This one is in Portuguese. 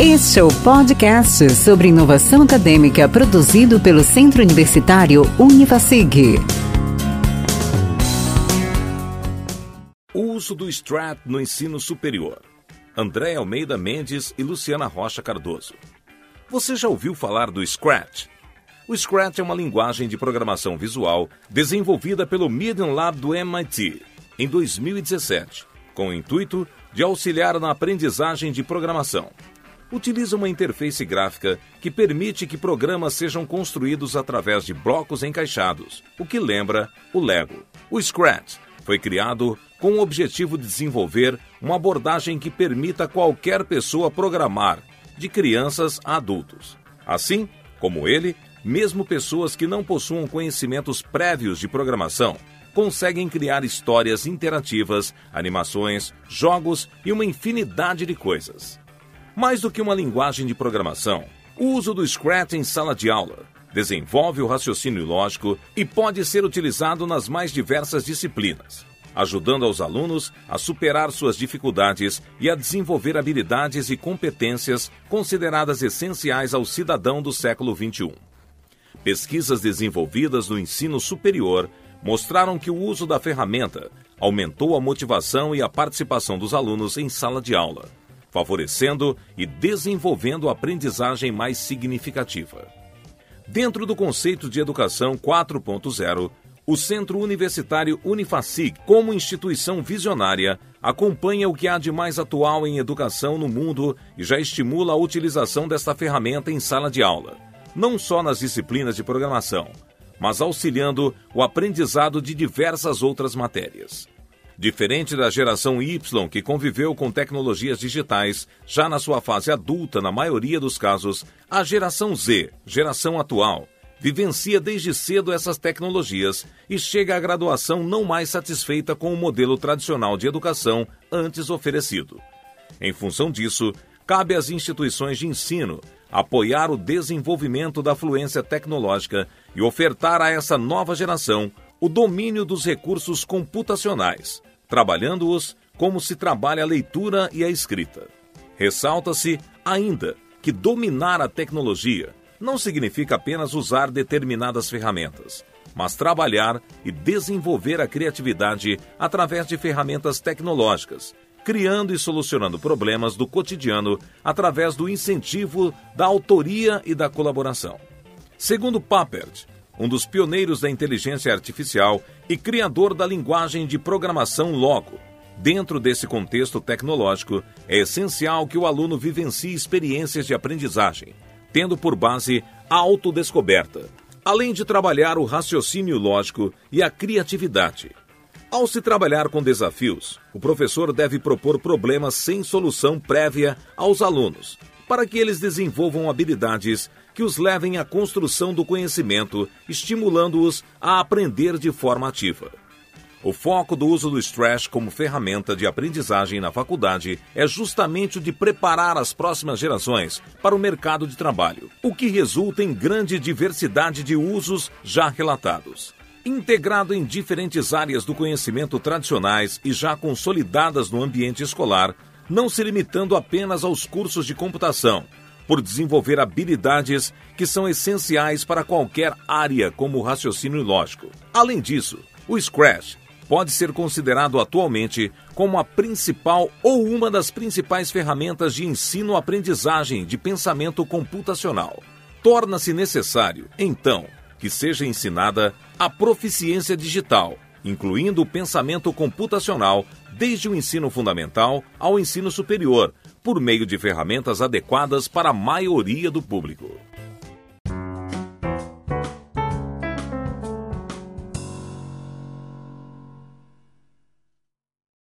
Este é o podcast sobre inovação acadêmica produzido pelo Centro Universitário Univasig. O uso do STRAT no ensino superior. André Almeida Mendes e Luciana Rocha Cardoso. Você já ouviu falar do Scratch? O Scratch é uma linguagem de programação visual desenvolvida pelo Medium Lab do MIT em 2017, com o intuito de auxiliar na aprendizagem de programação utiliza uma interface gráfica que permite que programas sejam construídos através de blocos encaixados, o que lembra o Lego. O Scratch foi criado com o objetivo de desenvolver uma abordagem que permita qualquer pessoa programar, de crianças a adultos. Assim, como ele, mesmo pessoas que não possuam conhecimentos prévios de programação conseguem criar histórias interativas, animações, jogos e uma infinidade de coisas. Mais do que uma linguagem de programação, o uso do Scratch em sala de aula desenvolve o raciocínio lógico e pode ser utilizado nas mais diversas disciplinas, ajudando aos alunos a superar suas dificuldades e a desenvolver habilidades e competências consideradas essenciais ao cidadão do século XXI. Pesquisas desenvolvidas no ensino superior mostraram que o uso da ferramenta aumentou a motivação e a participação dos alunos em sala de aula favorecendo e desenvolvendo a aprendizagem mais significativa. Dentro do conceito de educação 4.0, o Centro Universitário Unifacig, como instituição visionária, acompanha o que há de mais atual em educação no mundo e já estimula a utilização desta ferramenta em sala de aula, não só nas disciplinas de programação, mas auxiliando o aprendizado de diversas outras matérias. Diferente da geração Y, que conviveu com tecnologias digitais, já na sua fase adulta, na maioria dos casos, a geração Z, geração atual, vivencia desde cedo essas tecnologias e chega à graduação não mais satisfeita com o modelo tradicional de educação antes oferecido. Em função disso, cabe às instituições de ensino apoiar o desenvolvimento da fluência tecnológica e ofertar a essa nova geração o domínio dos recursos computacionais, trabalhando-os como se trabalha a leitura e a escrita. Ressalta-se ainda que dominar a tecnologia não significa apenas usar determinadas ferramentas, mas trabalhar e desenvolver a criatividade através de ferramentas tecnológicas, criando e solucionando problemas do cotidiano através do incentivo da autoria e da colaboração. Segundo Papert, um dos pioneiros da inteligência artificial e criador da linguagem de programação Logo. Dentro desse contexto tecnológico, é essencial que o aluno vivencie experiências de aprendizagem, tendo por base a autodescoberta, além de trabalhar o raciocínio lógico e a criatividade. Ao se trabalhar com desafios, o professor deve propor problemas sem solução prévia aos alunos, para que eles desenvolvam habilidades que os levem à construção do conhecimento, estimulando-os a aprender de forma ativa. O foco do uso do Stretch como ferramenta de aprendizagem na faculdade é justamente o de preparar as próximas gerações para o mercado de trabalho, o que resulta em grande diversidade de usos já relatados. Integrado em diferentes áreas do conhecimento tradicionais e já consolidadas no ambiente escolar, não se limitando apenas aos cursos de computação, por desenvolver habilidades que são essenciais para qualquer área, como o raciocínio lógico. Além disso, o Scratch pode ser considerado atualmente como a principal ou uma das principais ferramentas de ensino-aprendizagem de pensamento computacional. Torna-se necessário, então, que seja ensinada a proficiência digital, incluindo o pensamento computacional desde o ensino fundamental ao ensino superior, por meio de ferramentas adequadas para a maioria do público.